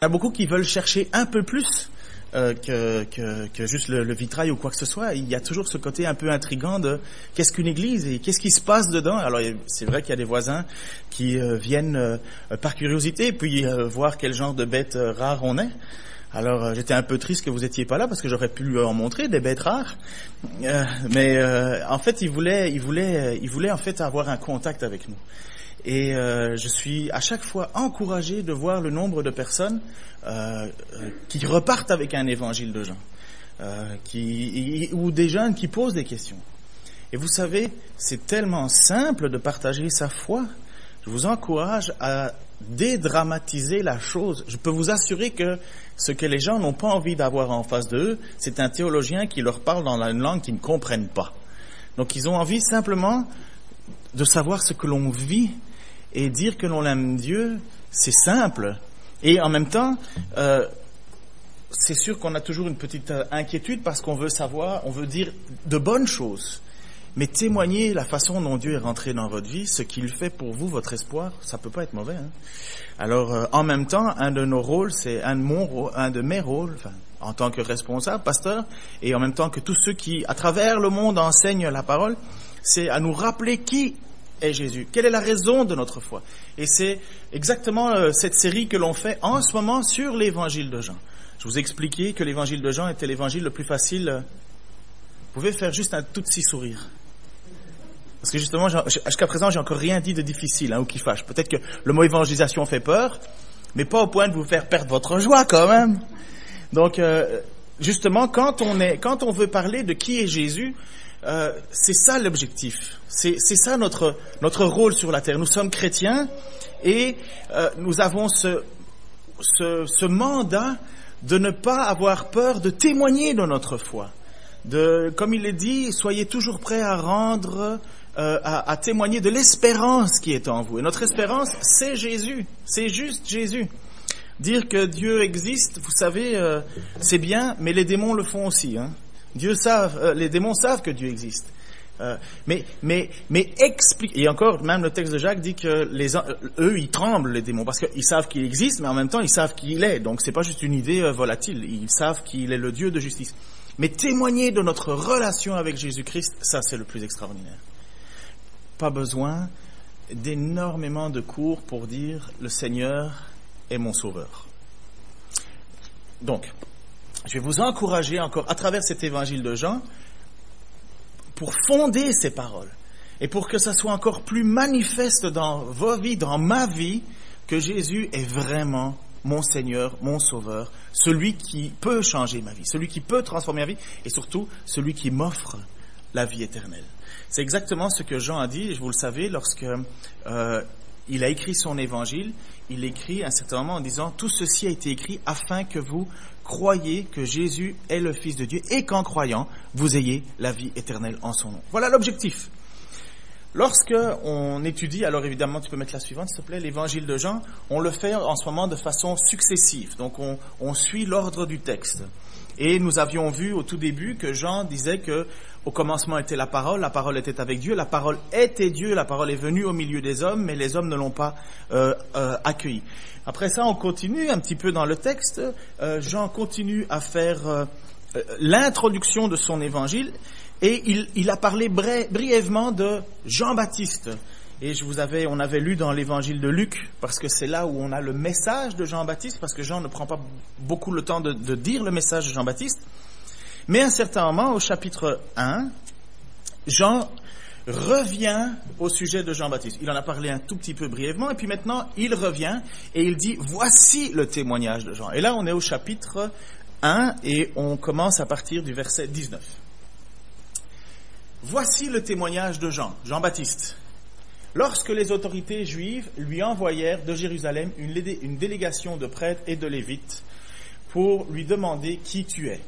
Il y a beaucoup qui veulent chercher un peu plus euh, que, que, que, juste le, vitrail ou quoi que ce soit. Il y a toujours ce côté un peu intrigant de qu'est-ce qu'une église et qu'est-ce qui se passe dedans. Alors c'est vrai qu'il y a des voisins qui euh, viennent euh, par curiosité puis euh, voir quel genre de bêtes euh, rares on est. Alors j'étais un peu triste que vous étiez pas là parce que j'aurais pu en montrer des bêtes rares. mais en fait, ils voulaient, ils voulaient, ils voulaient en fait avoir un contact avec nous. Et euh, je suis à chaque fois encouragé de voir le nombre de personnes euh, qui repartent avec un évangile de Jean, euh, qui, ou des jeunes qui posent des questions. Et vous savez, c'est tellement simple de partager sa foi. Je vous encourage à dédramatiser la chose. Je peux vous assurer que ce que les gens n'ont pas envie d'avoir en face d'eux, c'est un théologien qui leur parle dans une langue qu'ils ne comprennent pas. Donc ils ont envie simplement de savoir ce que l'on vit et dire que l'on aime Dieu, c'est simple. Et en même temps, euh, c'est sûr qu'on a toujours une petite inquiétude parce qu'on veut savoir, on veut dire de bonnes choses. Mais témoigner la façon dont Dieu est rentré dans votre vie, ce qu'il fait pour vous, votre espoir, ça peut pas être mauvais. Hein? Alors, euh, en même temps, un de nos rôles, c'est un de mon un de mes rôles, en tant que responsable, pasteur, et en même temps que tous ceux qui, à travers le monde, enseignent la parole, c'est à nous rappeler qui est Jésus Quelle est la raison de notre foi? Et c'est exactement euh, cette série que l'on fait en ce moment sur l'évangile de Jean. Je vous ai expliqué que l'évangile de Jean était l'évangile le plus facile. Vous pouvez faire juste un tout petit sourire. Parce que justement, jusqu'à présent, j'ai encore rien dit de difficile hein, ou qui fâche. Peut-être que le mot évangélisation fait peur, mais pas au point de vous faire perdre votre joie quand même. Donc, euh, justement, quand on est, quand on veut parler de qui est Jésus, euh, c'est ça l'objectif. C'est ça notre, notre rôle sur la terre. Nous sommes chrétiens et euh, nous avons ce, ce, mandat de ne pas avoir peur de témoigner de notre foi. De, comme il est dit, soyez toujours prêts à rendre, euh, à, témoigner de l'espérance qui est en vous. Et notre espérance, c'est Jésus. C'est juste Jésus. Dire que Dieu existe, vous savez, c'est bien, mais les démons le font aussi. Hein. Dieu savent, euh, les démons savent que Dieu existe. Euh, mais, mais, mais explique. Et encore, même le texte de Jacques dit que les, euh, eux, ils tremblent les démons parce qu'ils savent qu'il existe, mais en même temps, ils savent qui il est. Donc, c'est pas juste une idée volatile. Ils savent qu'il est le Dieu de justice. Mais témoigner de notre relation avec Jésus-Christ, ça, c'est le plus extraordinaire. Pas besoin d'énormément de cours pour dire le Seigneur est mon Sauveur. Donc, je vais vous encourager encore à travers cet évangile de Jean pour fonder ces paroles et pour que ça soit encore plus manifeste dans vos vies, dans ma vie, que Jésus est vraiment mon Seigneur, mon Sauveur, celui qui peut changer ma vie, celui qui peut transformer ma vie et surtout celui qui m'offre la vie éternelle. C'est exactement ce que Jean a dit, je vous le savez, lorsque euh, il a écrit son évangile, il écrit à un certain moment en disant Tout ceci a été écrit afin que vous croyez que Jésus est le Fils de Dieu et qu'en croyant, vous ayez la vie éternelle en son nom. Voilà l'objectif. Lorsque on étudie, alors évidemment, tu peux mettre la suivante, s'il te plaît, l'évangile de Jean, on le fait en ce moment de façon successive. Donc on, suit l'ordre du texte. Et nous avions vu au tout début que Jean disait que au commencement était la parole, la parole était avec Dieu, la parole était Dieu, la parole est venue au milieu des hommes, mais les hommes ne l'ont pas euh, euh, accueilli. Après ça, on continue un petit peu dans le texte. Euh, Jean continue à faire euh, l'introduction de son évangile et il, il a parlé brièvement de Jean-Baptiste. Et je vous avais, on avait lu dans l'évangile de Luc, parce que c'est là où on a le message de Jean-Baptiste, parce que Jean ne prend pas beaucoup le temps de, de dire le message de Jean-Baptiste. Mais à un certain moment, au chapitre 1, Jean revient au sujet de Jean-Baptiste. Il en a parlé un tout petit peu brièvement, et puis maintenant, il revient et il dit, voici le témoignage de Jean. Et là, on est au chapitre 1 et on commence à partir du verset 19. Voici le témoignage de Jean, Jean-Baptiste. Lorsque les autorités juives lui envoyèrent de Jérusalem une, délégation de prêtres et de lévites pour lui demander qui tu es,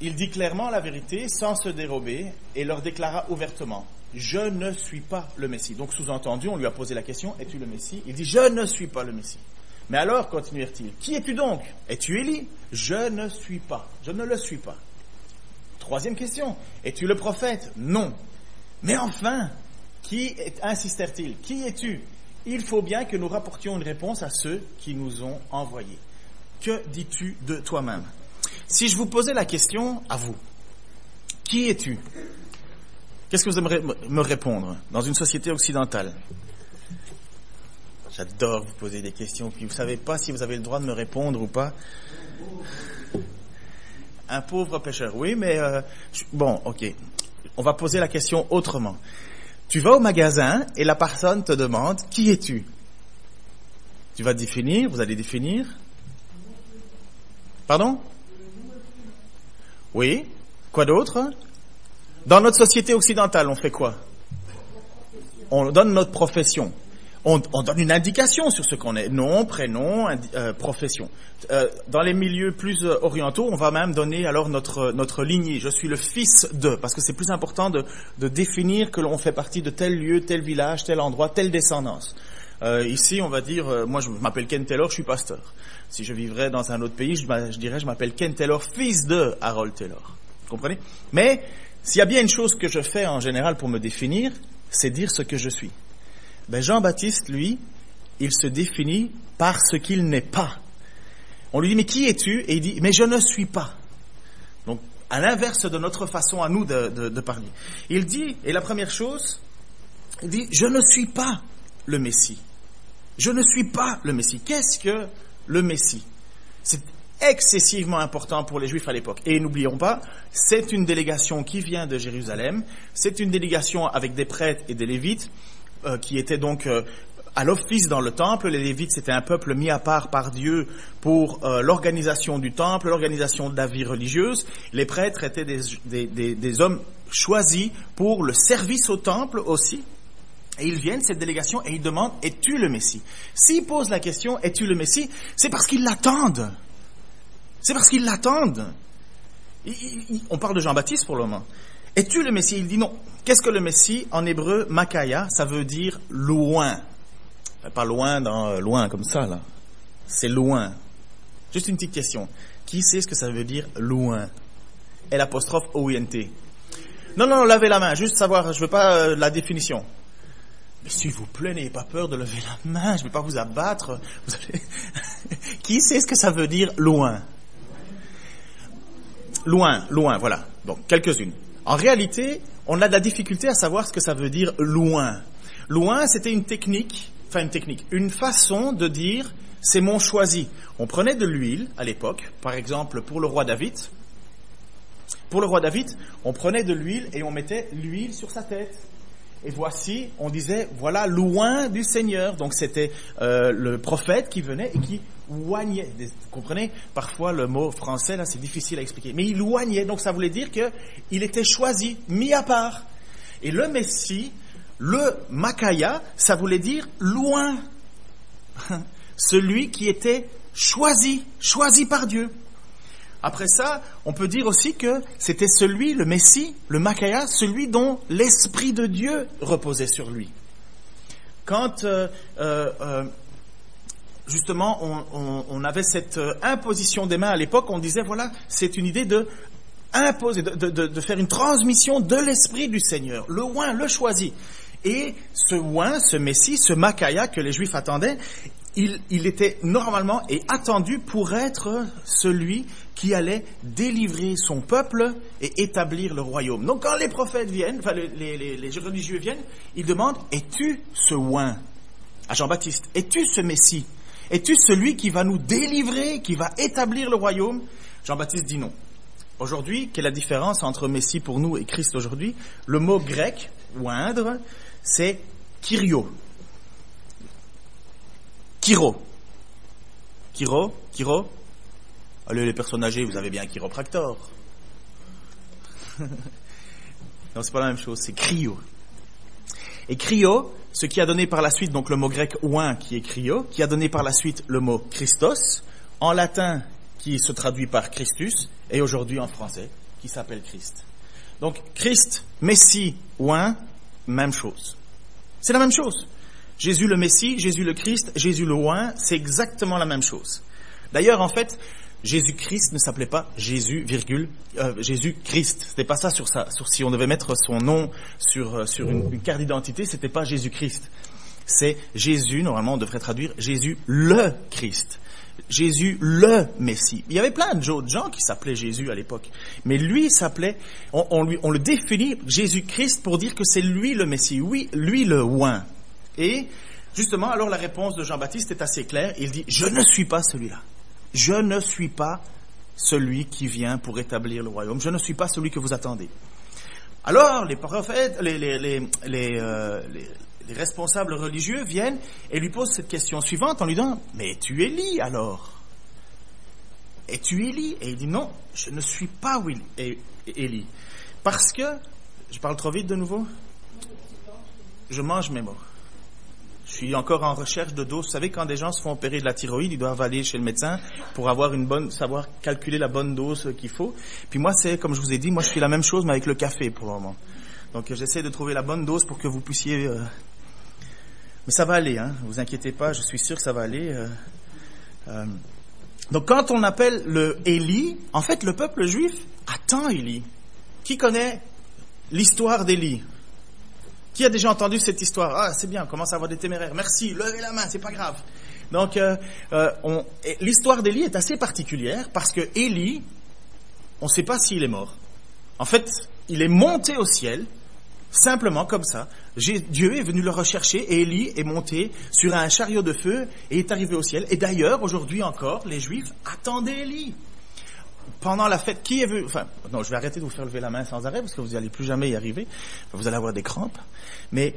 il dit clairement la vérité sans se dérober et leur déclara ouvertement Je ne suis pas le Messie. Donc sous-entendu, on lui a posé la question Es-tu le Messie? Il dit Je ne suis pas le Messie. Mais alors, continuèrent-ils, Qui es-tu donc? Es-tu Élie Je ne suis pas. Je ne le suis pas. Troisième question Es-tu le prophète? Non. Mais enfin, qui insistèrent-ils Qui es-tu? Il faut bien que nous rapportions une réponse à ceux qui nous ont envoyés. Que dis-tu de toi-même? Si je vous posais la question à vous, qui es-tu? Qu'est-ce que vous aimeriez me répondre dans une société occidentale? J'adore vous poser des questions, puis vous savez pas si vous avez le droit de me répondre ou pas. Un pauvre pêcheur, oui, mais euh, bon, ok. On va poser la question autrement. Tu vas au magasin et la personne te demande qui es-tu? Tu vas définir, vous allez définir? Pardon? Oui. Quoi d'autre? Dans notre société occidentale, on fait quoi? On donne notre profession on, donne une indication sur ce qu'on est. Nom, prénom, euh, profession. Euh, dans les milieux plus euh, orientaux, on va même donner alors notre, notre lignée. Je suis le fils de, parce que c'est plus important de, définir que l'on fait partie de tel lieu, tel village, tel endroit, telle descendance. ici, on va dire, moi je m'appelle Ken Taylor, je suis pasteur. Si je vivrais dans un autre pays, je, je dirais, je m'appelle Ken Taylor, fils de Harold Taylor. Vous comprenez? Mais s'il y a bien une chose que je fais en général pour me définir, c'est dire ce que je suis. Ben Jean-Baptiste, lui, il se définit par ce qu'il n'est pas. On lui dit, mais qui es-tu? Et il dit, mais je ne suis pas. Donc, à l'inverse de notre façon à nous de, de, parler. Il dit, et la première chose, il dit, je ne suis pas le Messie. Je ne suis pas le Messie. Qu'est-ce que le Messie C'est excessivement important pour les Juifs à l'époque. Et n'oublions pas, c'est une délégation qui vient de Jérusalem, c'est une délégation avec des prêtres et des lévites, euh, qui étaient donc euh, à l'office dans le temple. Les Lévites, c'était un peuple mis à part par Dieu pour euh, l'organisation du temple, l'organisation de la vie religieuse. Les prêtres étaient des, hommes choisis pour le service au temple aussi. Et ils viennent, cette délégation, et ils demandent, es-tu le Messie? S'ils posent la question, es-tu le Messie? C'est parce qu'ils l'attendent. C'est parce qu'ils l'attendent. On parle de Jean-Baptiste pour le moment. Es-tu le Messie? Il dit non. Qu'est-ce que le Messie? En hébreu, Makaya, ça veut dire loin. Pas loin dans euh, loin comme ça, là. C'est loin. Juste une petite question. Qui sait ce que ça veut dire loin? L apostrophe O-I-N-T. Non, non, lavez la main. Juste savoir, je veux pas euh, la définition. S'il vous plaît, n'ayez pas peur de lever la main. Je ne vais pas vous abattre. Qui sait ce que ça veut dire loin? Loin, loin, voilà. Donc, quelques-unes. En réalité, on a de la difficulté à savoir ce que ça veut dire loin. Loin, c'était une technique, enfin une technique, une façon de dire c'est mon choisi. On prenait de l'huile à l'époque, par exemple pour le roi David. Pour le roi David, on prenait de l'huile et on mettait l'huile sur sa tête. Et voici, on disait, voilà loin du Seigneur. Donc c'était euh, le prophète qui venait et qui oignait. Vous comprenez? Parfois le mot français, là, c'est difficile à expliquer. Mais il oignait, donc ça voulait dire qu'il était choisi, mis à part. Et le Messie, le Makaya, ça voulait dire loin. Celui qui était choisi, choisi par Dieu. Après ça, on peut dire aussi que c'était celui, le Messie, le Makaya, celui dont l'Esprit de Dieu reposait sur lui. Quand euh, euh, euh justement, on, avait cette imposition des mains à l'époque, on disait, voilà, c'est une idée de faire une transmission de l'Esprit du Seigneur, le oin, le choisi. Et ce oin, ce Messie, ce Makaya que les Juifs attendaient, il, était normalement et attendu pour être celui qui allait délivrer son peuple et établir le royaume. Donc quand les prophètes viennent, enfin les, religieux viennent, ils demandent, es-tu ce oin à Jean-Baptiste Es-tu ce Messie? Es-tu celui qui va nous délivrer, qui va établir le royaume? Jean-Baptiste dit non. Aujourd'hui, quelle est la différence entre Messie pour nous et Christ aujourd'hui? Le mot grec, oindre, c'est kyrio. Kiro. Kiro, Kiro. Allez, les personnes âgées, vous avez bien un chiropractor. non, c'est pas la même chose, c'est cryo. Et cryo, ce qui a donné par la suite donc le mot grec ouin qui est cryo, qui a donné par la suite le mot Christos, en latin qui se traduit par Christus, et aujourd'hui en français qui s'appelle Christ. Donc Christ, Messie, ouin, même chose. C'est la même chose. Jésus le Messie, Jésus le Christ, Jésus le ouin, c'est exactement la même chose. D'ailleurs, en fait, Jésus-Christ ne s'appelait pas Jésus, virgule, euh, Jésus-Christ. C'était pas ça sur ça. Sur, si on devait mettre son nom sur, euh, sur une, carte d'identité, c'était pas Jésus-Christ. c'est Jésus, normalement on devrait traduire Jésus le Christ. Jésus le Messie. Il y avait plein d'autres gens qui s'appelaient Jésus à l'époque, mais lui s'appelait, on, lui, on le définit Jésus-Christ pour dire que c'est lui le Messie, oui, lui le oin. Et justement, alors la réponse de Jean-Baptiste est assez claire. Il dit Je ne suis pas celui-là. Je ne suis pas celui qui vient pour établir le royaume. Je ne suis pas celui que vous attendez. Alors les prophètes, les, euh, les responsables religieux viennent et lui posent cette question suivante en lui disant Mais tu Élie alors? Es-tu Élie Et il dit Non, je ne suis pas Élie. Parce que, je parle trop vite de nouveau Je mange mes morts. Je suis encore en recherche de doses. Vous savez, quand des gens se font opérer de la thyroïde, ils doivent aller chez le médecin pour avoir une bonne, savoir calculer la bonne dose qu'il faut. Puis moi, c'est, comme je vous ai dit, moi, je fais la même chose, mais avec le café pour le moment. Donc, j'essaie de trouver la bonne dose pour que vous puissiez euh, mais ça va aller, hein, vous inquiétez pas, je suis sûr que ça va aller. Euh, euh. Donc quand on appelle le Élie, en fait le peuple juif attend Élie. Qui connaît l'histoire d'Élie Qui a déjà entendu cette histoire? Ah, c'est bien, on commence à avoir des téméraires. Merci, levez la main, c'est pas grave. Donc euh, l'histoire d'Élie est assez particulière parce que Élie, on ne sait pas s'il est mort. En fait, il est monté au ciel Simplement comme ça. Dieu est venu le rechercher et Élie est monté sur un chariot de feu et est arrivé au ciel. Et d'ailleurs, aujourd'hui encore, les Juifs attendaient Élie. Pendant la fête, qui est venu Enfin, non, je vais arrêter de vous faire lever la main sans arrêt parce que vous n'allez plus jamais y arriver. Vous allez avoir des crampes. Mais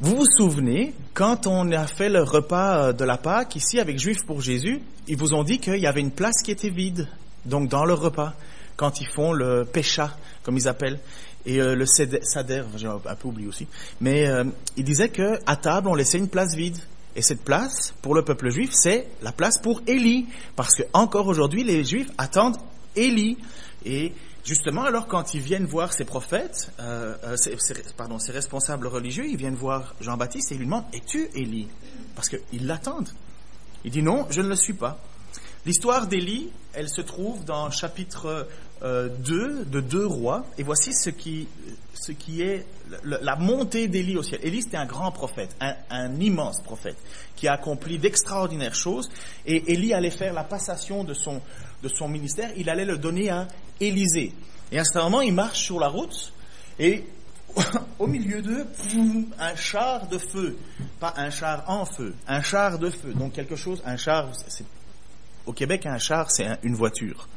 vous vous souvenez, quand on a fait le repas de la Pâque ici avec Juifs pour Jésus, ils vous ont dit qu'il y avait une place qui était vide. Donc dans le repas, quand ils font le pécha, comme ils appellent. Et euh, le Sader, j'ai un peu oublié aussi. Mais euh, il disait que à table, on laissait une place vide. Et cette place, pour le peuple juif, c'est la place pour Élie. Parce que encore aujourd'hui, les juifs attendent Élie. Et justement, alors quand ils viennent voir ces prophètes, euh, euh pardon, ces responsables religieux, ils viennent voir Jean-Baptiste et ils lui demandent Es-tu Élie? Parce qu'ils l'attendent. Il dit Non, je ne le suis pas. L'histoire d'Élie, elle se trouve dans chapitre 2 euh, de Deux Rois, et voici ce qui, ce qui est la, montée d'Élie au ciel. Élie, c'était un grand prophète, un, immense prophète, qui a accompli d'extraordinaires choses, et Élie allait faire la passation de son, de son ministère, il allait le donner à Élisée. Et à certain moment, il marche sur la route, et au milieu d'eux, un char de feu, pas un char en feu, un char de feu. Donc quelque chose, un char, au Québec, un char, c'est une voiture.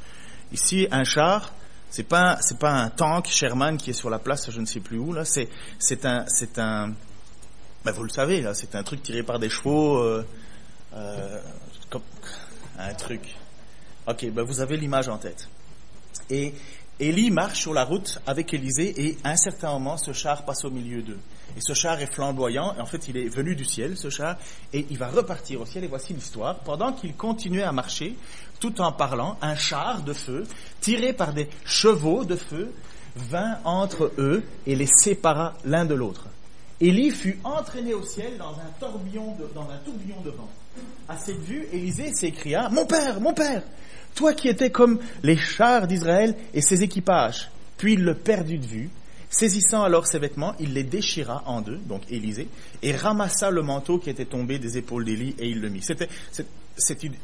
Ici, un char, c'est pas c'est pas un tank Sherman qui est sur la place, je ne sais plus où là. C'est c'est un c'est un ben vous le savez là, c'est un truc tiré par des chevaux, euh, euh, un truc. Ok, ben vous avez l'image en tête. Et Élie marche sur la route avec Élisée et à un certain moment, ce char passe au milieu d'eux. Et ce char est flamboyant, et en fait il est venu du ciel, ce char, et il va repartir au ciel, et voici l'histoire. Pendant qu'il continuait à marcher, tout en parlant, un char de feu, tiré par des chevaux de feu, vint entre eux et les sépara l'un de l'autre. Élie fut entraîné au ciel dans un tourbillon de, dans un tourbillon de vent. À cette vue, Élisée s'écria, Mon père, mon père, toi qui étais comme les chars d'Israël et ses équipages. Puis il le perdit de vue. Saisissant alors ses vêtements, il les déchira en deux, donc Élisée, et ramassa le manteau qui était tombé des épaules d'Élie et il le mit. C'était,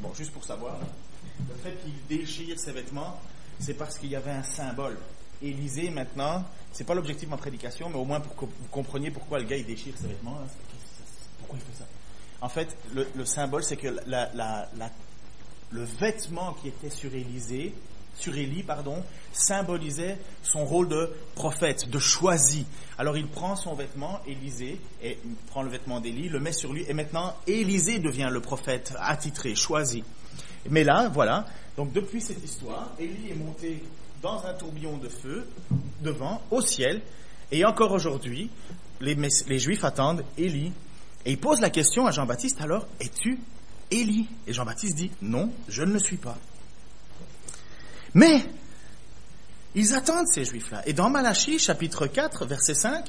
bon, juste pour savoir, le fait qu'il déchire ses vêtements, c'est parce qu'il y avait un symbole. Élisée, maintenant, c'est pas l'objectif de ma prédication, mais au moins pour que vous compreniez pourquoi le gars il déchire ses vêtements. Hein, pourquoi il fait ça? En fait, le, symbole, c'est que la, le vêtement qui était sur Élisée, sur Élie, pardon, symbolisait son rôle de prophète, de choisi. Alors il prend son vêtement, Élisée, et il prend le vêtement d'Élie, le met sur lui, et maintenant Élisée devient le prophète attitré, choisi. Mais là, voilà, donc depuis cette histoire, Élie est monté dans un tourbillon de feu, devant, au ciel, et encore aujourd'hui, les, les Juifs attendent Élie, et ils posent la question à Jean-Baptiste, alors, es-tu Élie. Et Jean-Baptiste dit, non, je ne le suis pas. Mais, ils attendent ces Juifs-là. Et dans Malachie, chapitre 4, verset 5,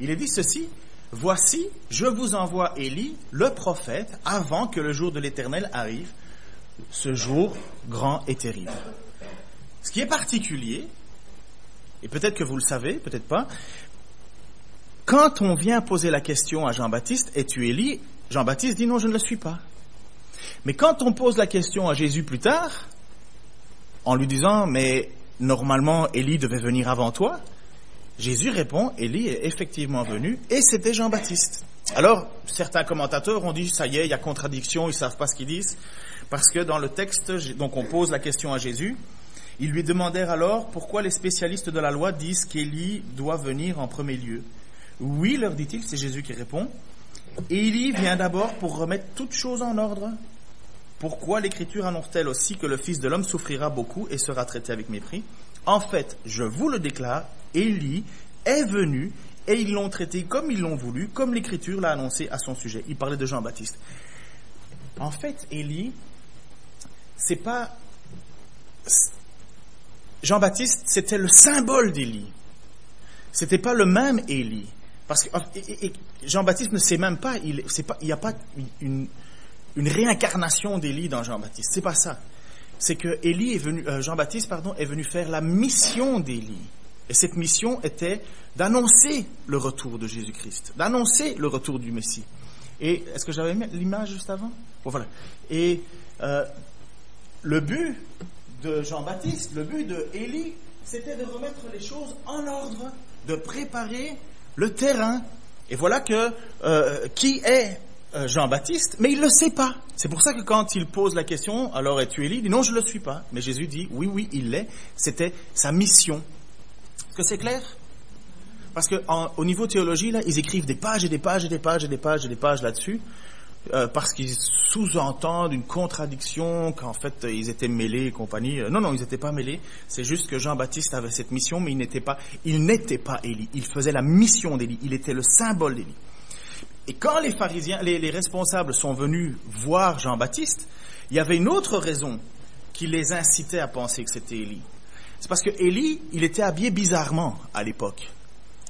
il est dit ceci, Voici, je vous envoie Élie, le prophète, avant que le jour de l'Éternel arrive, ce jour grand et terrible. Ce qui est particulier, et peut-être que vous le savez, peut-être pas, quand on vient poser la question à Jean-Baptiste, es-tu Élie? Jean-Baptiste dit non, je ne le suis pas. Mais quand on pose la question à Jésus plus tard, en lui disant, mais normalement Élie devait venir avant toi, Jésus répond, Élie est effectivement venu et c'était Jean-Baptiste. Alors, certains commentateurs ont dit, ça y est, il y a contradiction, ils savent pas ce qu'ils disent, parce que dans le texte, donc on pose la question à Jésus, ils lui demandèrent alors pourquoi les spécialistes de la loi disent qu'Élie doit venir en premier lieu? Oui, leur dit-il, c'est Jésus qui répond, Élie vient d'abord pour remettre toutes choses en ordre. Pourquoi l'Écriture annonce-t-elle aussi que le Fils de l'homme souffrira beaucoup et sera traité avec mépris? En fait, je vous le déclare, Élie est venu et ils l'ont traité comme ils l'ont voulu, comme l'Écriture l'a annoncé à son sujet. Il parlait de Jean-Baptiste. En fait, Élie, c'est pas Jean-Baptiste, c'était le symbole d'Élie. C'était pas le même Élie. Parce que Jean-Baptiste ne sait même pas, il n'y a pas une, réincarnation d'Élie dans Jean-Baptiste. C'est pas ça. C'est que Élie est venu, euh, Jean-Baptiste, pardon, est venu faire la mission d'Élie. Et cette mission était d'annoncer le retour de Jésus-Christ, d'annoncer le retour du Messie. Et est-ce que j'avais l'image juste avant? Bon, voilà. Et euh, le but de Jean-Baptiste, le but de Élie, c'était de remettre les choses en ordre, de préparer le terrain. Et voilà que euh, qui est Jean-Baptiste, mais il ne le sait pas. C'est pour ça que quand il pose la question, alors es-tu Élie? Il dit non, je ne le suis pas. Mais Jésus dit oui, oui, il l'est. C'était sa mission. Est-ce que c'est clair? Parce qu'au niveau théologie, là, ils écrivent des pages et des pages et des pages et des pages et des pages là-dessus. Euh, parce qu'ils sous-entendent une contradiction, qu'en fait ils étaient mêlés et compagnie. Euh, non, non, ils n'étaient pas mêlés. C'est juste que Jean-Baptiste avait cette mission, mais il n'était pas, il n'était pas Élie. Il faisait la mission d'Élie. Il était le symbole d'Élie. Et quand les pharisiens, les, les responsables sont venus voir Jean-Baptiste, il y avait une autre raison qui les incitait à penser que c'était Élie. C'est parce que Élie, il était habillé bizarrement à l'époque.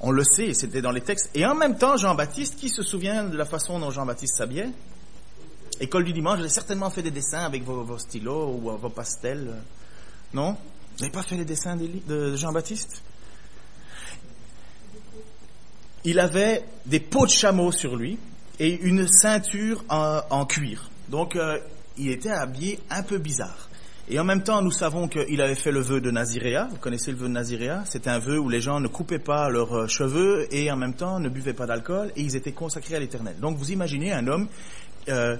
On le sait, c'était dans les textes. Et en même temps, Jean-Baptiste, qui se souvient de la façon dont Jean-Baptiste s'habillait École du dimanche, vous avez certainement fait des dessins avec vos, stylos ou vos pastels. Non? Vous n'avez pas fait les dessins de Jean-Baptiste? Il avait des peaux de chameau sur lui et une ceinture en, cuir. Donc, euh, il était habillé un peu bizarre. Et en même temps, nous savons qu'il avait fait le vœu de Naziréa. Vous connaissez le vœu de Naziréa? C'est un vœu où les gens ne coupaient pas leurs euh, cheveux et en même temps ne buvaient pas d'alcool et ils étaient consacrés à l'éternel. Donc vous imaginez un homme, euh,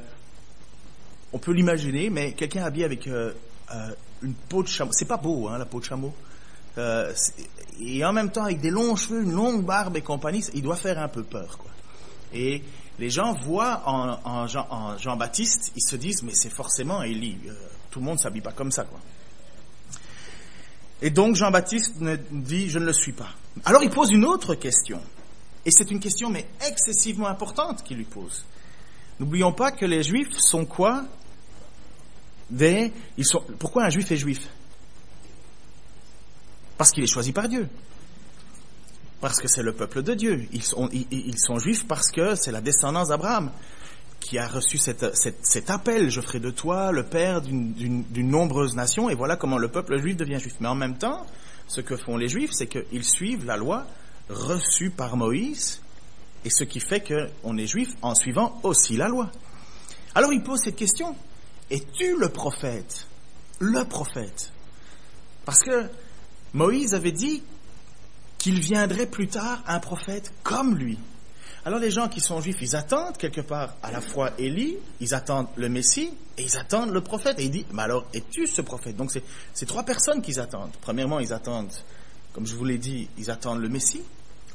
on peut l'imaginer, mais quelqu'un habillé avec euh, une peau de chameau. C'est pas beau, hein, la peau de chameau. Et en même temps avec des longs cheveux, une longue barbe et compagnie, il doit faire un peu peur. Et les gens voient en, Jean, baptiste ils se disent, mais c'est forcément Élie tout le monde s'habille pas comme ça, quoi. Et donc Jean-Baptiste dit, je ne le suis pas. Alors il pose une autre question. Et c'est une question, mais excessivement importante qu'il lui pose. N'oublions pas que les Juifs sont quoi? Des, ils sont, Pourquoi un Juif est Juif? Parce qu'il est choisi par Dieu. Parce que c'est le peuple de Dieu. Ils sont, Juifs parce que c'est la descendance d'Abraham qui a reçu cet appel, je ferai de toi le père d'une nombreuse nation, et voilà comment le peuple juif devient juif. Mais en même temps, ce que font les juifs, c'est qu'ils suivent la loi reçue par Moïse, et ce qui fait qu'on est juif en suivant aussi la loi. Alors il pose cette question, es-tu le prophète? Le prophète Parce que Moïse avait dit qu'il viendrait plus tard un prophète comme lui. Alors les gens qui sont juifs, ils attendent quelque part à la fois Élie, ils attendent le Messie et ils attendent le prophète. Et il dit, mais alors es-tu ce prophète? Donc c'est trois personnes qu'ils attendent. Premièrement, ils attendent, comme je vous l'ai dit, ils attendent le Messie,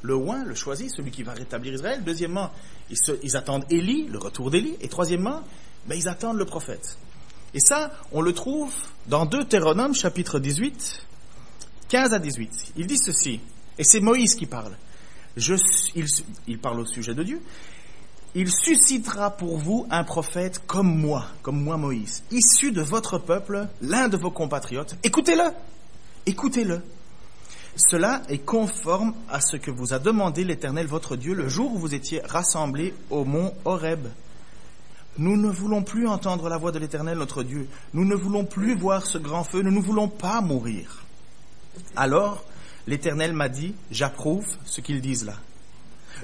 le oint, le choisi, celui qui va rétablir Israël. Deuxièmement, ils, attendent Élie, le retour d'Élie. Et troisièmement, ben, ils attendent le prophète. Et ça, on le trouve dans Deutéronome chapitre 18, 15 à 18. Il dit ceci, et c'est Moïse qui parle il, parle au sujet de Dieu, il suscitera pour vous un prophète comme moi, comme moi Moïse, issu de votre peuple, l'un de vos compatriotes. Écoutez-le, écoutez-le. Cela est conforme à ce que vous a demandé l'Éternel votre Dieu le jour où vous étiez rassemblés au mont Horeb. Nous ne voulons plus entendre la voix de l'Éternel notre Dieu. Nous ne voulons plus voir ce grand feu. Nous ne voulons pas mourir. Alors, l'Éternel m'a dit, j'approuve ce qu'ils disent là.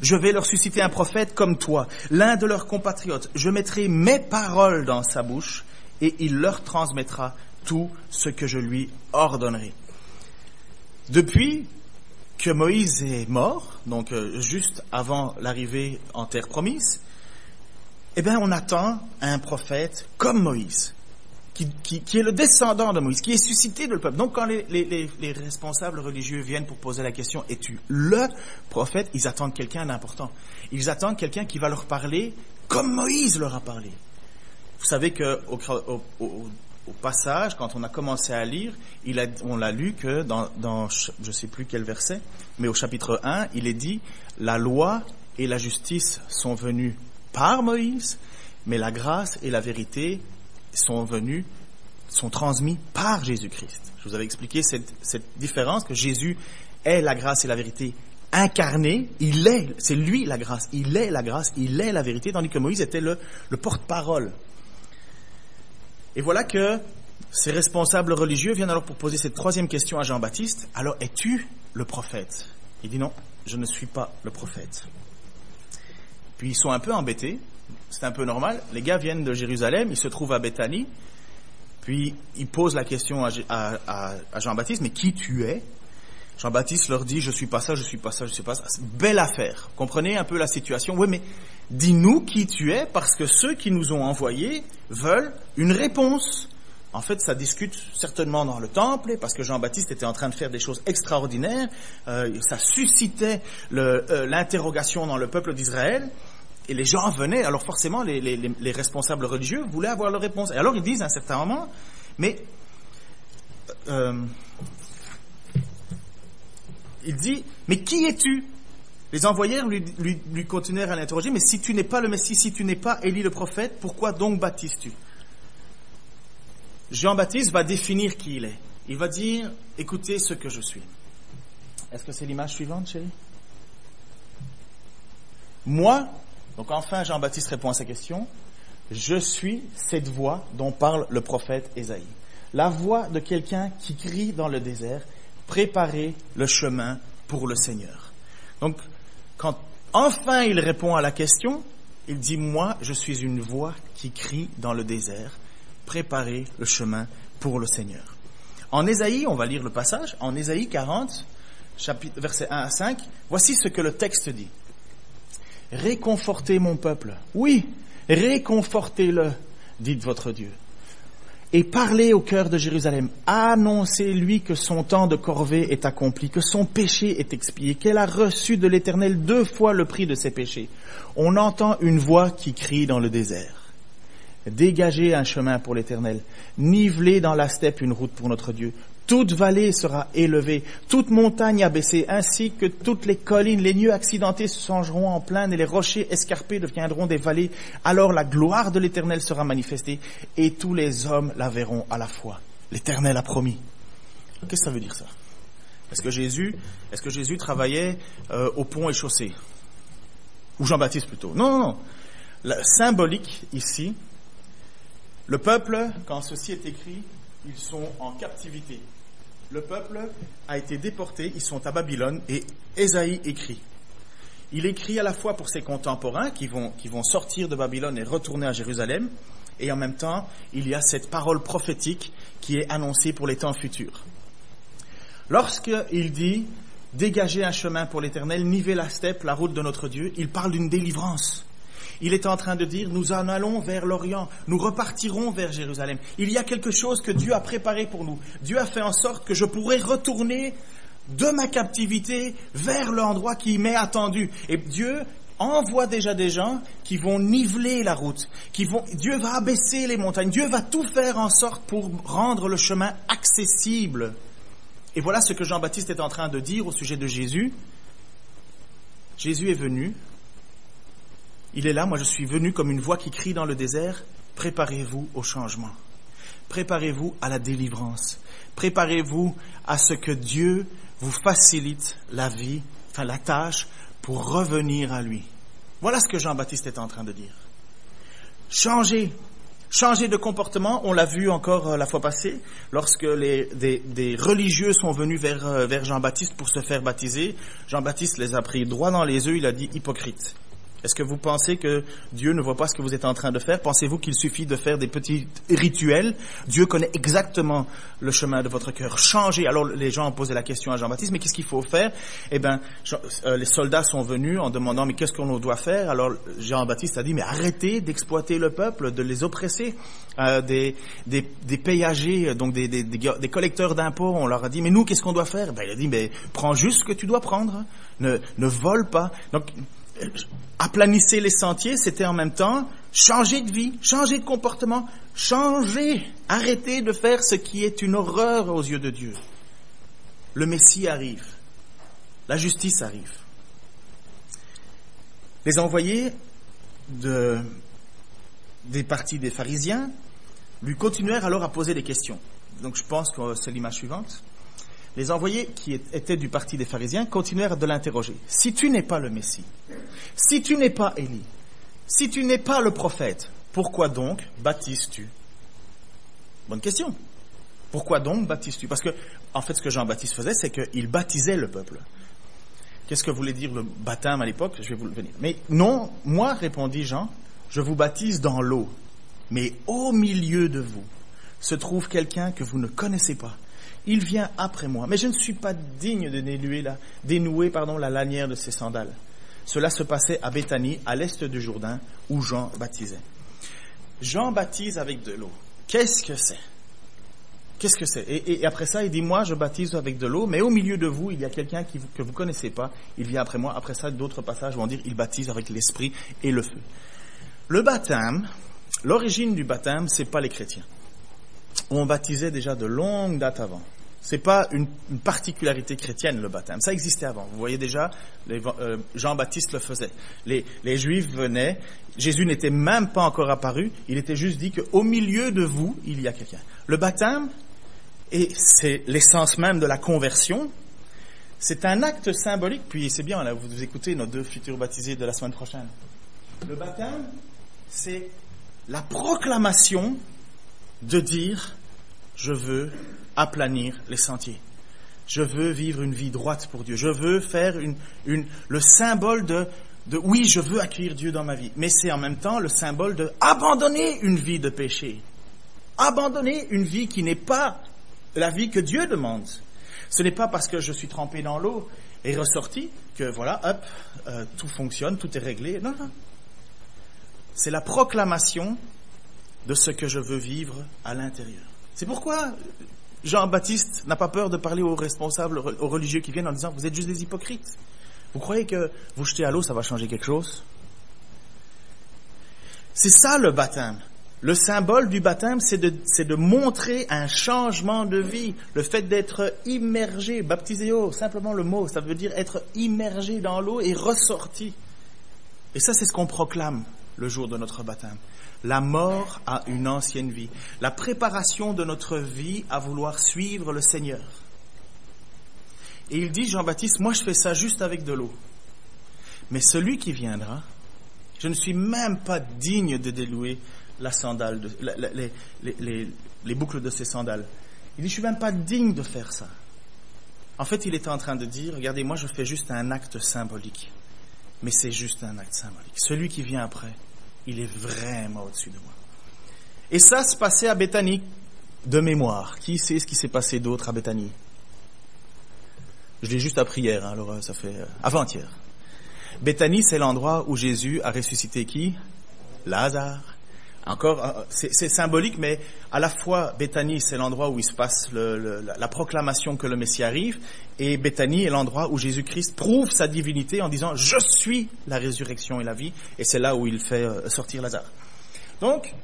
Je vais leur susciter un prophète comme toi, l'un de leurs compatriotes. Je mettrai mes paroles dans sa bouche et il leur transmettra tout ce que je lui ordonnerai. Depuis que Moïse est mort, donc euh, juste avant l'arrivée en terre promise, eh bien, on attend un prophète comme Moïse, qui, est le descendant de Moïse, qui est suscité de le peuple. Donc, quand les, les responsables religieux viennent pour poser la question, es-tu le prophète? Ils attendent quelqu'un d'important. Ils attendent quelqu'un qui va leur parler comme Moïse leur a parlé. Vous savez que au, passage, quand on a commencé à lire, on l'a lu que dans je ne sais plus quel verset, mais au chapitre 1, il est dit, la loi et la justice sont venues par Moïse, mais la grâce et la vérité sont venues, sont transmis par Jésus-Christ. Je vous avais expliqué cette, cette différence, que Jésus est la grâce et la vérité incarné, il est, c'est lui la grâce, il est la grâce, il est la vérité, tandis que Moïse était le, le porte-parole. Et voilà que ces responsables religieux viennent alors pour poser cette troisième question à Jean-Baptiste. Alors, es-tu le prophète? Il dit non, je ne suis pas le prophète. Puis ils sont un peu embêtés, c'est un peu normal. Les gars viennent de Jérusalem, ils se trouvent à Bethanie, puis ils posent la question à, à Jean-Baptiste, mais qui tu es? Jean-Baptiste leur dit, je suis pas ça, je suis pas ça, je suis pas ça. Belle affaire. Comprenez un peu la situation? Oui, mais dis-nous qui tu es, parce que ceux qui nous ont envoyés veulent une réponse. En fait, ça discute certainement dans le temple, parce que Jean-Baptiste était en train de faire des choses extraordinaires. Euh, ça suscitait euh, l'interrogation dans le peuple d'Israël. Et les gens venaient, alors forcément, les, les, les, responsables religieux voulaient avoir leur réponse. Et alors ils disent à un certain moment, mais euh, il dit, mais qui es-tu? Les envoyés lui, lui, continuèrent à l'interroger, mais si tu n'es pas le Messie, si tu n'es pas Élie le prophète, pourquoi donc baptises-tu? Jean-Baptiste va définir qui il est. Il va dire, écoutez ce que je suis. Est-ce que c'est l'image suivante, chérie? Moi, donc enfin Jean-Baptiste répond à sa question, je suis cette voix dont parle le prophète Ésaïe. La voix de quelqu'un qui crie dans le désert, préparer le chemin pour le Seigneur. Donc, quand enfin il répond à la question, il dit, moi, je suis une voix qui crie dans le désert, préparer le chemin pour le Seigneur. En Ésaïe, on va lire le passage, en Ésaïe 40, chapitre, verset 1 à 5, voici ce que le texte dit. Réconfortez mon peuple. Oui, réconfortez-le, dit votre Dieu et parlez au cœur de Jérusalem. Annoncez-lui que son temps de corvée est accompli, que son péché est expié, qu'elle a reçu de l'Éternel deux fois le prix de ses péchés. On entend une voix qui crie dans le désert. Dégagez un chemin pour l'Éternel. Nivelez dans la steppe une route pour notre Dieu. Toute vallée sera élevée, toute montagne abaissée, ainsi que toutes les collines, les lieux accidentés se changeront en plaine et les rochers escarpés deviendront des vallées. Alors la gloire de l'Éternel sera manifestée et tous les hommes la verront à la fois. L'Éternel a promis. Qu'est-ce que ça veut dire ça? Est-ce que Jésus, est-ce que Jésus travaillait euh, au pont et chaussée? Ou Jean-Baptiste plutôt? Non, non, non. La symbolique ici, le peuple, quand ceci est écrit, ils sont en captivité le peuple a été déporté, ils sont à Babylone, et Ésaïe écrit. Il écrit à la fois pour ses contemporains qui vont, qui vont sortir de Babylone et retourner à Jérusalem, et en même temps, il y a cette parole prophétique qui est annoncée pour les temps futurs. Lorsqu'il dit Dégagez un chemin pour l'Éternel, nivez la steppe, la route de notre Dieu, il parle d'une délivrance. Il est en train de dire, nous en allons vers l'Orient, nous repartirons vers Jérusalem. Il y a quelque chose que Dieu a préparé pour nous. Dieu a fait en sorte que je pourrais retourner de ma captivité vers l'endroit qui m'est attendu. Et Dieu envoie déjà des gens qui vont niveler la route, qui vont, Dieu va abaisser les montagnes, Dieu va tout faire en sorte pour rendre le chemin accessible. Et voilà ce que Jean-Baptiste est en train de dire au sujet de Jésus. Jésus est venu il est là, moi je suis venu comme une voix qui crie dans le désert, préparez-vous au changement. Préparez-vous à la délivrance. Préparez-vous à ce que Dieu vous facilite la vie, enfin la tâche, pour revenir à lui. Voilà ce que Jean-Baptiste est en train de dire. Changez, Changer de comportement, on l'a vu encore euh, la fois passée, lorsque des religieux sont venus vers, euh, vers Jean-Baptiste pour se faire baptiser. Jean-Baptiste les a pris droit dans les yeux, il a dit hypocrite. Est-ce que vous pensez que Dieu ne voit pas ce que vous êtes en train de faire? Pensez-vous qu'il suffit de faire des petits rituels? Dieu connaît exactement le chemin de votre cœur. Changez. Alors les gens ont posé la question à Jean-Baptiste, mais qu'est-ce qu'il faut faire? Eh bien, euh, les soldats sont venus en demandant, mais qu'est-ce qu'on doit faire? Alors Jean-Baptiste a dit, mais arrêtez d'exploiter le peuple, de les oppresser. Euh, des, des, des, payagers, donc des, des, des collecteurs d'impôts, on leur a dit, mais nous, qu'est-ce qu'on doit faire? Ben, Il a dit, mais prends juste ce que tu dois prendre, ne, ne vole pas. Donc aplanissez les sentiers, c'était en même temps changer de vie, changer de comportement, changer, arrêter de faire ce qui est une horreur aux yeux de Dieu. Le Messie arrive, la justice arrive. Les envoyés de, des partis des pharisiens lui continuèrent alors à poser des questions. Donc je pense que c'est l'image suivante. Les envoyés qui étaient du parti des pharisiens continuèrent de l'interroger. Si tu n'es pas le Messie, si tu n'es pas Élie, si tu n'es pas le prophète, pourquoi donc baptises-tu? Bonne question. Pourquoi donc baptises-tu? Parce que, en fait, ce que Jean-Baptiste faisait, c'est qu'il baptisait le peuple. Qu'est-ce que voulait dire le baptême à l'époque? Je vais vous le venir. Mais non, moi, répondit Jean, je vous baptise dans l'eau. Mais au milieu de vous se trouve quelqu'un que vous ne connaissez pas il vient après moi, mais je ne suis pas digne de dénouer la, lanière de ses sandales. Cela se passait à Béthanie, à l'est du Jourdain, où Jean baptisait. Jean baptise avec de l'eau. Qu'est-ce que c'est? Qu'est-ce que c'est? Et, après ça, il dit, moi, je baptise avec de l'eau, mais au milieu de vous, il y a quelqu'un que vous ne connaissez pas. Il vient après moi. Après ça, d'autres passages vont dire, il baptise avec l'esprit et le feu. Le baptême, l'origine du baptême, c'est pas les chrétiens. On baptisait déjà de longue date avant. C'est pas une, particularité chrétienne le baptême. Ça existait avant. Vous voyez déjà, euh, Jean-Baptiste le faisait. Les, Juifs venaient. Jésus n'était même pas encore apparu. Il était juste dit qu'au milieu de vous, il y a quelqu'un. Le baptême, et c'est l'essence même de la conversion, c'est un acte symbolique. Puis c'est bien, là, vous écoutez nos deux futurs baptisés de la semaine prochaine. Le baptême, c'est la proclamation de dire je veux aplanir les sentiers. Je veux vivre une vie droite pour Dieu. Je veux faire une, une, le symbole de, de oui, je veux accueillir Dieu dans ma vie. Mais c'est en même temps le symbole de abandonner une vie de péché. Abandonner une vie qui n'est pas la vie que Dieu demande. Ce n'est pas parce que je suis trempé dans l'eau et ressorti que voilà, hop, euh, tout fonctionne, tout est réglé. Non, non. C'est la proclamation de ce que je veux vivre à l'intérieur. C'est pourquoi Jean-Baptiste n'a pas peur de parler aux responsables, aux religieux qui viennent en disant, vous êtes juste des hypocrites. Vous croyez que vous jeter à l'eau, ça va changer quelque chose? C'est ça le baptême. Le symbole du baptême, c'est de, montrer un changement de vie. Le fait d'être immergé, baptiséo, simplement le mot, ça veut dire être immergé dans l'eau et ressorti. Et ça, c'est ce qu'on proclame le jour de notre baptême la mort à une ancienne vie, la préparation de notre vie à vouloir suivre le Seigneur. Et il dit, Jean-Baptiste, moi je fais ça juste avec de l'eau. Mais celui qui viendra, je ne suis même pas digne de délouer la sandale, les, boucles de ses sandales. Il dit, je suis même pas digne de faire ça. En fait, il est en train de dire, regardez, moi je fais juste un acte symbolique. Mais c'est juste un acte symbolique. Celui qui vient après, il est vraiment au-dessus de moi. Et ça se passait à Béthanie, de mémoire. Qui sait ce qui s'est passé d'autre à Béthanie Je l'ai juste appris hier, hein, alors euh, ça fait euh, avant-hier. Béthanie, c'est l'endroit où Jésus a ressuscité qui? Lazare. Encore, euh, c'est symbolique, mais à la fois, Béthanie, c'est l'endroit où il se passe la, proclamation que le Messie arrive, et Béthanie est l'endroit où Jésus-Christ prouve sa divinité en disant, je suis la résurrection et la vie, et c'est là où il fait euh, sortir Lazare. Donc,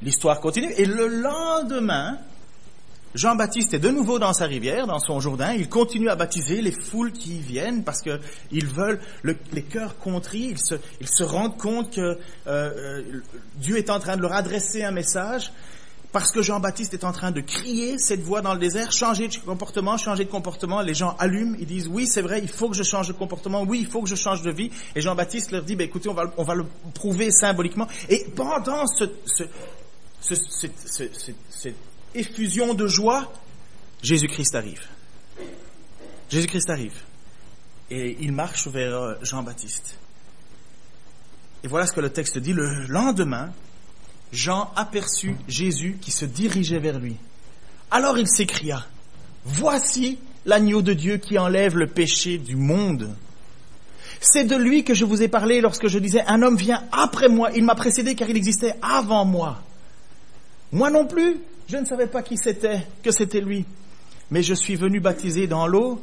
l'histoire continue, et le lendemain, Jean-Baptiste est de nouveau dans sa rivière, dans son Jourdain. Il continue à baptiser les foules qui viennent parce qu'ils veulent, les cœurs contris, ils se, rendent compte que euh, euh, Dieu est en train de leur adresser un message. Parce que Jean-Baptiste est en train de crier cette voix dans le désert, changer de comportement, changer de comportement. Les gens allument, ils disent oui, c'est vrai, il faut que je change de comportement, oui, il faut que je change de vie. Et Jean-Baptiste leur dit, ben, écoutez, on va, le prouver symboliquement. Et pendant ce, cette effusion de joie, Jésus-Christ arrive. Jésus-Christ arrive. Et il marche vers euh, Jean-Baptiste. Et voilà ce que le texte dit. Le lendemain, Jean aperçut Jésus qui se dirigeait vers lui. Alors il s'écria, Voici l'agneau de Dieu qui enlève le péché du monde. C'est de lui que je vous ai parlé lorsque je disais, un homme vient après moi, il m'a précédé car il existait avant moi. Moi non plus, je ne savais pas qui c'était, que c'était lui. Mais je suis venu baptiser dans l'eau,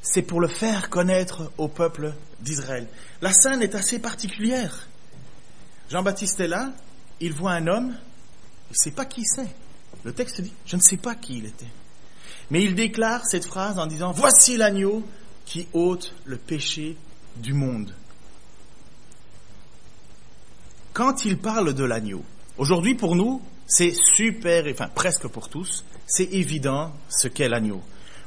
c'est pour le faire connaître au peuple d'Israël. La scène est assez particulière. Jean-Baptiste est là, il voit un homme, il ne sait pas qui c'est. Le texte dit, je ne sais pas qui il était. Mais il déclare cette phrase en disant, voici l'agneau qui ôte le péché du monde. Quand il parle de l'agneau, aujourd'hui pour nous, c'est super, enfin presque pour tous, c'est évident ce qu'est l'agneau.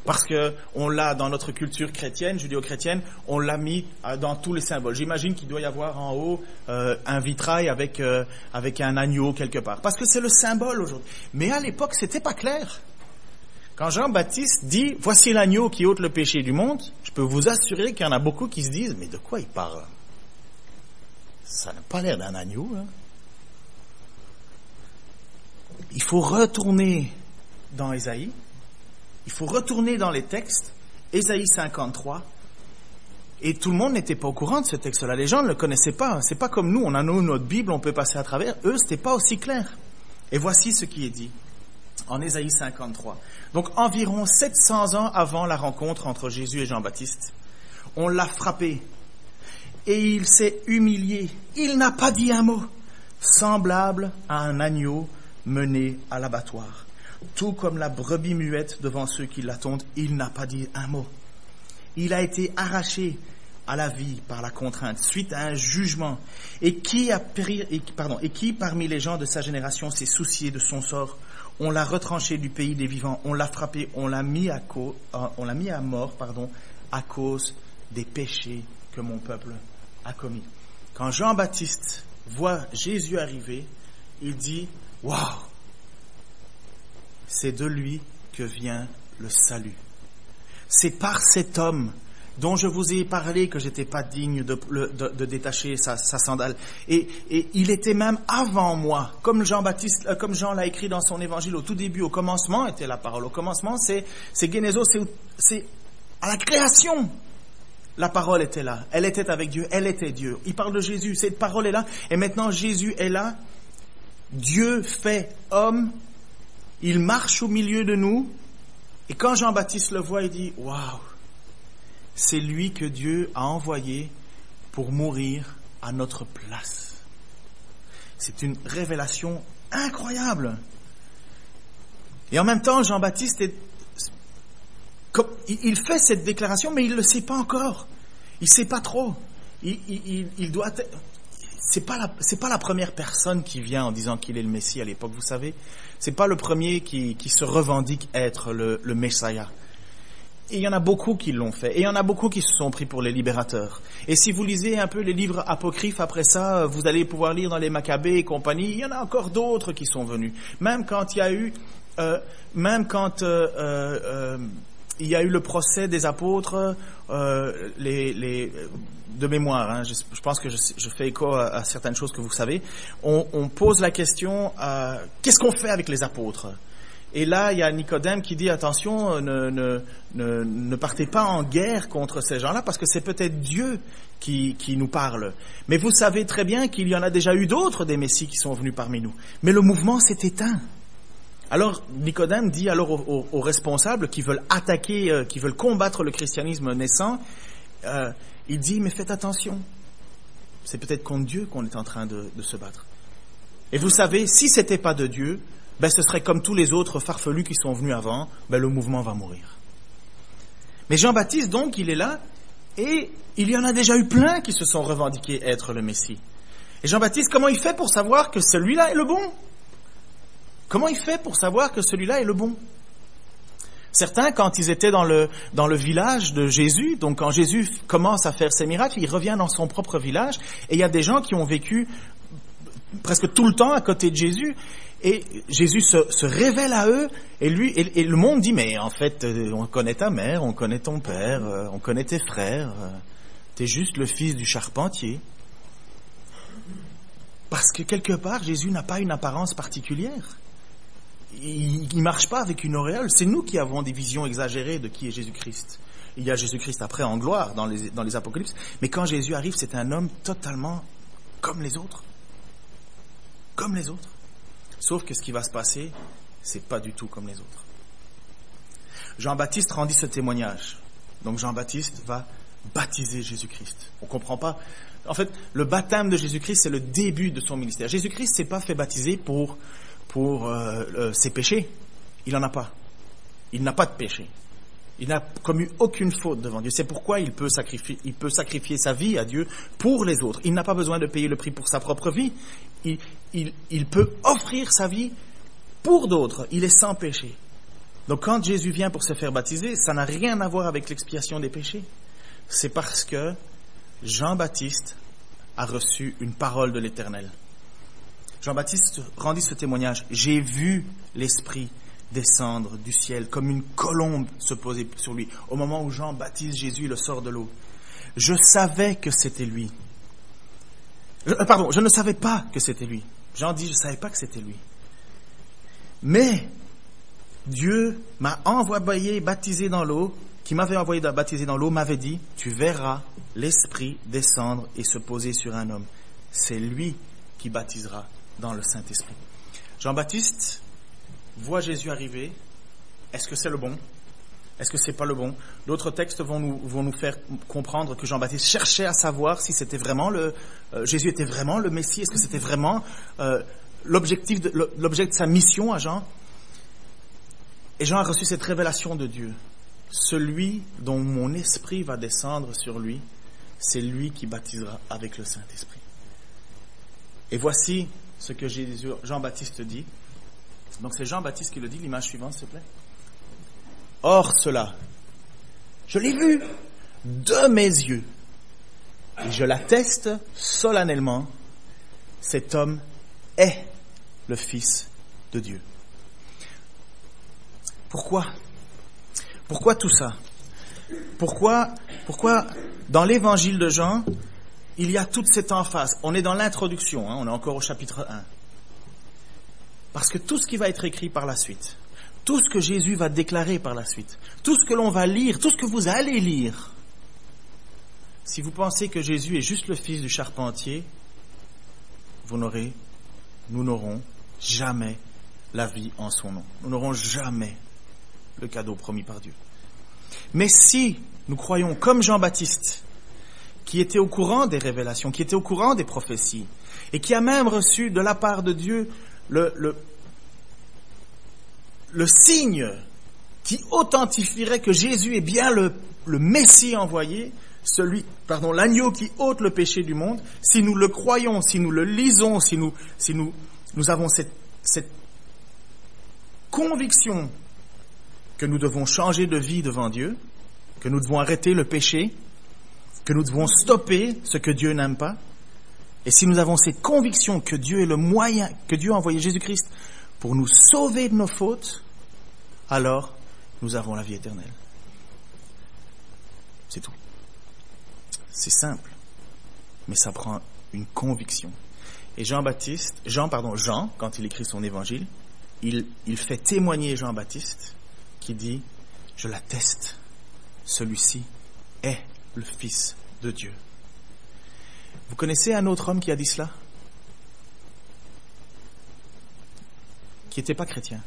Parce que on l'a dans notre culture chrétienne, judéo-chrétienne, on l'a mis euh, dans tous les symboles. J'imagine qu'il doit y avoir en haut euh, un vitrail avec euh, avec un agneau quelque part, parce que c'est le symbole aujourd'hui. Mais à l'époque, c'était pas clair. Quand Jean-Baptiste dit Voici l'agneau qui ôte le péché du monde, je peux vous assurer qu'il y en a beaucoup qui se disent Mais de quoi il parle? Ça n'a pas l'air d'un agneau. Hein il faut retourner dans Ésaïe, il faut retourner dans les textes, Ésaïe 53, et tout le monde n'était pas au courant de ce texte-là. Les gens ne le connaissaient pas. C'est pas comme nous, on a nous notre Bible, on peut passer à travers. Eux, c'était pas aussi clair. Et voici ce qui est dit en Ésaïe 53. Donc environ 700 ans avant la rencontre entre Jésus et Jean-Baptiste, on l'a frappé et il s'est humilié. Il n'a pas dit un mot, semblable à un agneau mené à l'abattoir. Tout comme la brebis muette devant ceux qui l'attendent, il n'a pas dit un mot. Il a été arraché à la vie par la contrainte, suite à un jugement. Et qui, a pardon, et qui parmi les gens de sa génération s'est soucié de son sort? On l'a retranché du pays des vivants, on l'a frappé, on l'a mis à, euh, on l'a mis à mort, pardon, à cause des péchés que mon peuple a commis. Quand Jean-Baptiste voit Jésus arriver, il dit Waouh C'est de lui que vient le salut. C'est par cet homme dont je vous ai parlé que j'étais pas digne de, détacher sa, sandale. Et, il était même avant moi, comme Jean-Baptiste, euh, comme Jean l'a écrit dans son évangile au tout début, au commencement était la parole. Au commencement, c'est, c'est c'est à la création. La parole était là. Elle était avec Dieu. Elle était Dieu. Il parle de Jésus. Cette parole est là. Et maintenant, Jésus est là. Dieu fait homme, il marche au milieu de nous, et quand Jean-Baptiste le voit, il dit, waouh, c'est lui que Dieu a envoyé pour mourir à notre place. C'est une révélation incroyable. Et en même temps, Jean-Baptiste il fait cette déclaration, mais il ne le sait pas encore. Il ne sait pas trop. Il, doit, c'est pas la c'est pas la première personne qui vient en disant qu'il est le Messie à l'époque, vous savez. C'est pas le premier qui, qui se revendique être le, le Messiah. Et il y en a beaucoup qui l'ont fait. Et il y en a beaucoup qui se sont pris pour les libérateurs. Et si vous lisez un peu les livres apocryphes après ça, vous allez pouvoir lire dans les Maccabées et compagnie, il y en a encore d'autres qui sont venus. Même quand il y a eu, euh, même quand euh, euh, il y a eu le procès des apôtres, euh, de mémoire, hein, je, pense que je, fais écho à, certaines choses que vous savez, on, pose la question qu'est-ce qu'on fait avec les apôtres? Et là, il y a Nicodème qui dit attention, ne partez pas en guerre contre ces gens-là, parce que c'est peut-être Dieu qui, qui nous parle. Mais vous savez très bien qu'il y en a déjà eu d'autres des messies qui sont venus parmi nous. Mais le mouvement s'est éteint. Alors Nicodème dit alors aux, responsables qui veulent attaquer, euh, qui veulent combattre le christianisme naissant, euh, il dit mais faites attention, c'est peut-être contre Dieu qu'on est en train de, se battre. Et vous savez, si c'était pas de Dieu, ben ce serait comme tous les autres farfelus qui sont venus avant, ben le mouvement va mourir. Mais Jean-Baptiste donc il est là et il y en a déjà eu plein qui se sont revendiqués être le Messie. Et Jean-Baptiste, comment il fait pour savoir que celui-là est le bon? Comment il fait pour savoir que celui-là est le bon? Certains, quand ils étaient dans le, village de Jésus, donc quand Jésus commence à faire ses miracles, il revient dans son propre village, et il y a des gens qui ont vécu presque tout le temps à côté de Jésus, Et Jésus se, révèle à eux, et lui, et, le monde dit, mais en fait, euh, on connaît ta mère, on connaît ton père, euh, on connaît tes frères, euh, t'es juste le fils du charpentier. Parce que quelque part, Jésus n'a pas une apparence particulière. Il ne marche pas avec une auréole. C'est nous qui avons des visions exagérées de qui est Jésus-Christ. Il y a Jésus-Christ après en gloire dans les, dans apocalypses. Mais quand Jésus arrive, c'est un homme totalement comme les autres. Comme les autres. Sauf que ce qui va se passer, c'est pas du tout comme les autres. Jean-Baptiste rendit ce témoignage. Donc Jean-Baptiste va baptiser Jésus-Christ. On comprend pas. En fait, le baptême de Jésus-Christ, c'est le début de son ministère. Jésus-Christ s'est pas fait baptiser pour, pour euh, euh, ses péchés. Il n'en a pas. Il n'a pas de péché. Il n'a commis aucune faute devant Dieu. C'est pourquoi il peut, sacrifier, sa vie à Dieu pour les autres. Il n'a pas besoin de payer le prix pour sa propre vie. Il, il peut offrir sa vie pour d'autres. Il est sans péché. Donc quand Jésus vient pour se faire baptiser, ça n'a rien à voir avec l'expiation des péchés. C'est parce que Jean-Baptiste a reçu une parole de l'Éternel. Jean-Baptiste rendit ce témoignage. J'ai vu l'Esprit descendre du ciel comme une colombe se poser sur lui. Au moment où Jean baptise Jésus, le sort de l'eau. Je savais que c'était lui. Euh, pardon, je ne savais pas que c'était lui. Jean dit, je ne savais pas que c'était lui. Mais Dieu m'a envoyé baptiser dans l'eau, qui m'avait envoyé baptiser dans l'eau, m'avait dit, tu verras l'Esprit descendre et se poser sur un homme. C'est lui qui baptisera dans le Saint-Esprit. Jean-Baptiste voit Jésus arriver, est-ce que c'est le bon? Est-ce que c'est pas le bon? D'autres textes vont nous, vont nous faire comprendre que Jean-Baptiste cherchait à savoir si c'était vraiment le euh, Jésus était vraiment le Messie. Est-ce que c'était vraiment euh, l'objectif l'objet de sa mission à Jean? Et Jean a reçu cette révélation de Dieu. Celui dont mon esprit va descendre sur lui, c'est lui qui baptisera avec le Saint-Esprit. Et voici ce que Jean-Baptiste dit. Donc c'est Jean-Baptiste qui le dit, l'image suivante, s'il te plaît. Or cela, je l'ai vu de mes yeux, et je l'atteste solennellement, cet homme est le Fils de Dieu. Pourquoi? Pourquoi tout ça? Pourquoi, pourquoi dans l'évangile de Jean, il y a toute cette emphase On est dans l'introduction, hein, on est encore au chapitre 1. Parce que tout ce qui va être écrit par la suite, tout ce que Jésus va déclarer par la suite, tout ce que l'on va lire, tout ce que vous allez lire, si vous pensez que Jésus est juste le fils du charpentier, vous n'aurez, nous n'aurons jamais la vie en son nom. Nous n'aurons jamais le cadeau promis par Dieu. Mais si nous croyons comme Jean-Baptiste, qui était au courant des révélations, qui était au courant des prophéties, et qui a même reçu de la part de Dieu le, signe qui authentifierait que Jésus est bien le, Messie envoyé, celui, pardon, l'agneau qui ôte le péché du monde, si nous le croyons, si nous le lisons, si nous, avons cette conviction que nous devons changer de vie devant Dieu, que nous devons arrêter le péché, que nous devons stopper ce que Dieu n'aime pas, et si nous avons cette conviction que Dieu est le moyen, que Dieu a envoyé Jésus-Christ pour nous sauver de nos fautes, alors nous avons la vie éternelle. C'est tout. C'est simple, mais ça prend une conviction. Et Jean-Baptiste, Jean, pardon, Jean, quand il écrit son évangile, il, il fait témoigner Jean-Baptiste qui dit, je l'atteste, celui-ci est le Fils de Dieu. Vous connaissez un autre homme qui a dit cela? Qui n'était pas chrétien.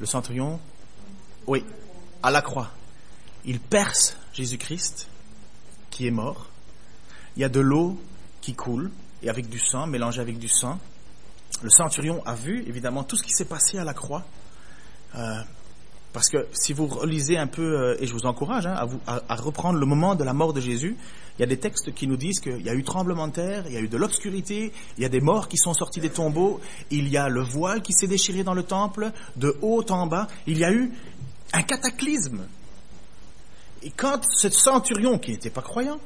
Le centurion? Oui, à la croix. Il perce Jésus-Christ, qui est mort. Il y a de l'eau qui coule, et avec du sang, mélangé avec du sang. Le centurion a vu, évidemment, tout ce qui s'est passé à la croix. Euh, parce que si vous relisez un peu, euh, et je vous encourage hein, à, reprendre le moment de la mort de Jésus, il y a des textes qui nous disent qu'il y a eu tremblement de terre, il y a eu de l'obscurité, il y a des morts qui sont sortis des tombeaux, il y a le voile qui s'est déchiré dans le temple, de haut en bas, il y a eu un cataclysme. Et quand ce centurion, qui n'était pas croyant,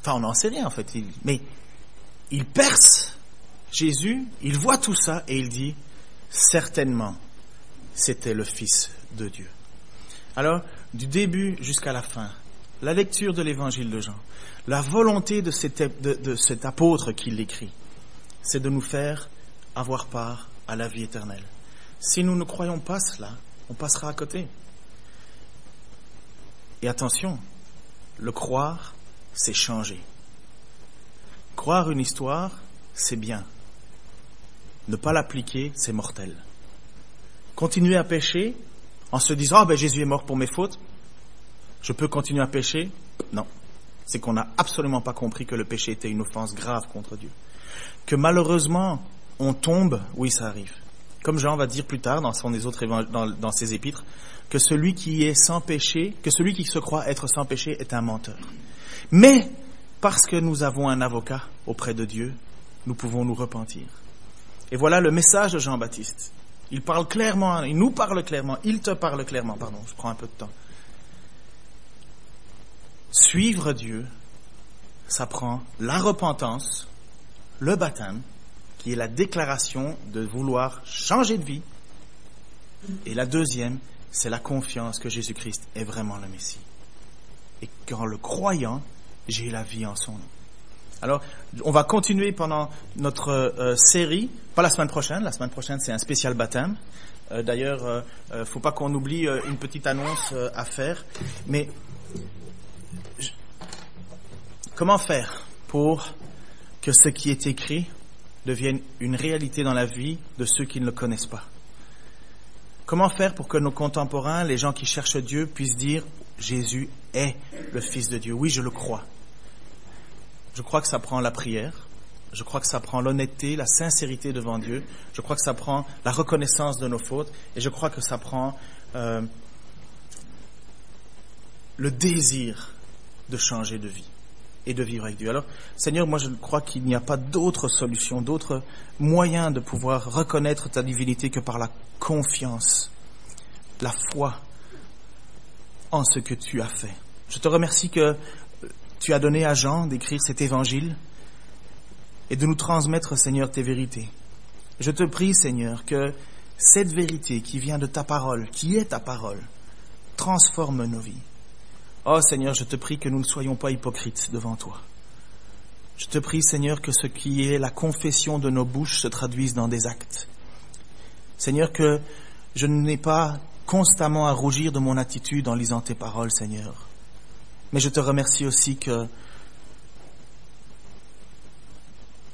enfin on n'en sait rien en fait, mais il perce Jésus, il voit tout ça et il dit, certainement, c'était le Fils de Dieu. Alors, du début jusqu'à la fin, la lecture de l'évangile de Jean, la volonté de cet, apôtre qui l'écrit, c'est de nous faire avoir part à la vie éternelle. Si nous ne croyons pas cela, on passera à côté. Et attention, le croire, c'est changer. Croire une histoire, c'est bien. Ne pas l'appliquer, c'est mortel. Continuer à pécher en se disant, ah ben Jésus est mort pour mes fautes, je peux continuer à pécher? Non. C'est qu'on n'a absolument pas compris que le péché était une offense grave contre Dieu. Que malheureusement, on tombe, oui, ça arrive. Comme Jean va dire plus tard dans, son, autres dans, dans ses épîtres, que celui qui est sans péché, que celui qui se croit être sans péché est un menteur. Mais, parce que nous avons un avocat auprès de Dieu, nous pouvons nous repentir. Et voilà le message de Jean-Baptiste. Il parle clairement, il nous parle clairement, il te parle clairement, pardon, je prends un peu de temps. Suivre Dieu, ça prend la repentance, le baptême, qui est la déclaration de vouloir changer de vie. Et la deuxième, c'est la confiance que Jésus-Christ est vraiment le Messie. Et qu'en le croyant, j'ai la vie en son nom. Alors, on va continuer pendant notre euh, série, pas la semaine prochaine, la semaine prochaine c'est un spécial baptême. Euh, d'ailleurs, euh, euh, faut pas qu'on oublie une petite annonce à faire, mais Comment faire pour que ce qui est écrit devienne une réalité dans la vie de ceux qui ne le connaissent pas? Comment faire pour que nos contemporains, les gens qui cherchent Dieu, puissent dire Jésus est le Fils de Dieu Oui, je le crois. Je crois que ça prend la prière, je crois que ça prend l'honnêteté, la sincérité devant Dieu, je crois que ça prend la reconnaissance de nos fautes, et je crois que ça prend euh, le désir de changer de vie et de vivre avec Dieu. Alors, Seigneur, moi je crois qu'il n'y a pas d'autre solution, d'autre moyen de pouvoir reconnaître ta divinité que par la confiance, la foi en ce que tu as fait. Je te remercie que tu as donné à Jean d'écrire cet évangile et de nous transmettre, Seigneur, tes vérités. Je te prie, Seigneur, que cette vérité qui vient de ta parole, qui est ta parole, transforme nos vies Oh Seigneur, je te prie que nous ne soyons pas hypocrites devant toi. Je te prie Seigneur que ce qui est la confession de nos bouches se traduise dans des actes. Seigneur, que je n'ai pas constamment à rougir de mon attitude en lisant tes paroles, Seigneur. Mais je te remercie aussi que,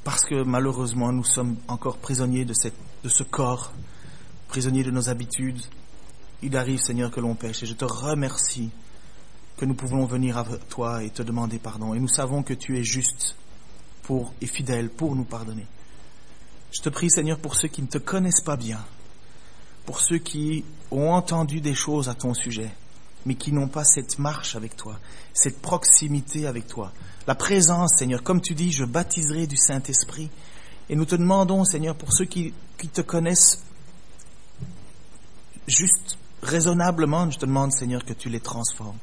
parce que malheureusement nous sommes encore prisonniers de, ce corps, prisonniers de nos habitudes, il arrive, Seigneur, que l'on pêche. Et je te remercie que nous pouvons venir à toi et te demander pardon. Et nous savons que tu es juste pour, et fidèle pour nous pardonner. Je te prie, Seigneur, pour ceux qui ne te connaissent pas bien, pour ceux qui ont entendu des choses à ton sujet, mais qui n'ont pas cette marche avec toi, cette proximité avec toi. La présence, Seigneur, comme tu dis, je baptiserai du Saint-Esprit. Et nous te demandons, Seigneur, pour ceux qui, qui te connaissent juste, raisonnablement, je te demande, Seigneur, que tu les transformes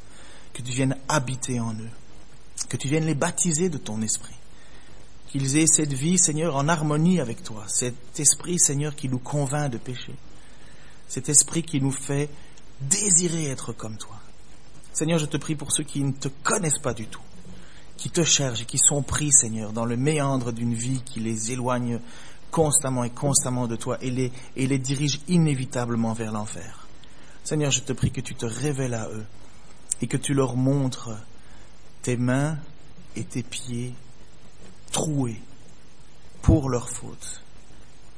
que tu viennes habiter en eux, que tu viennes les baptiser de ton esprit, qu'ils aient cette vie, Seigneur, en harmonie avec toi, cet esprit, Seigneur, qui nous convainc de pécher, cet esprit qui nous fait désirer être comme toi. Seigneur, je te prie pour ceux qui ne te connaissent pas du tout, qui te cherchent et qui sont pris, Seigneur, dans le méandre d'une vie qui les éloigne constamment et constamment de toi et les, dirige inévitablement vers l'enfer. Seigneur, je te prie que tu te révèles à eux et que tu leur montres tes mains et tes pieds troués pour leur faute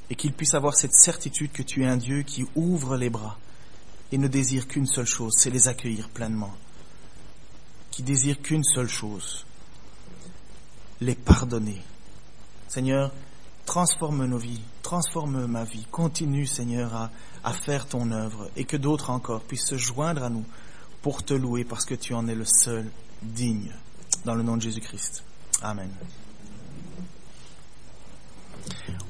et qu'ils puissent avoir cette certitude que tu es un Dieu qui ouvre les bras et ne désire qu'une seule chose, c'est les accueillir pleinement, qui désire qu'une seule chose, les pardonner. Seigneur, transforme nos vies, transforme ma vie, continue Seigneur à, faire ton œuvre et que d'autres encore puissent se joindre à nous pour te louer parce que tu en es le seul digne. Dans le nom de Jésus-Christ. Amen.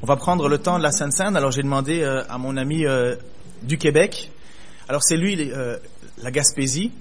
On va prendre le temps de la Sainte Sainte. Alors j'ai demandé euh, à mon ami euh, du Québec. Alors c'est lui, euh, la Gaspésie.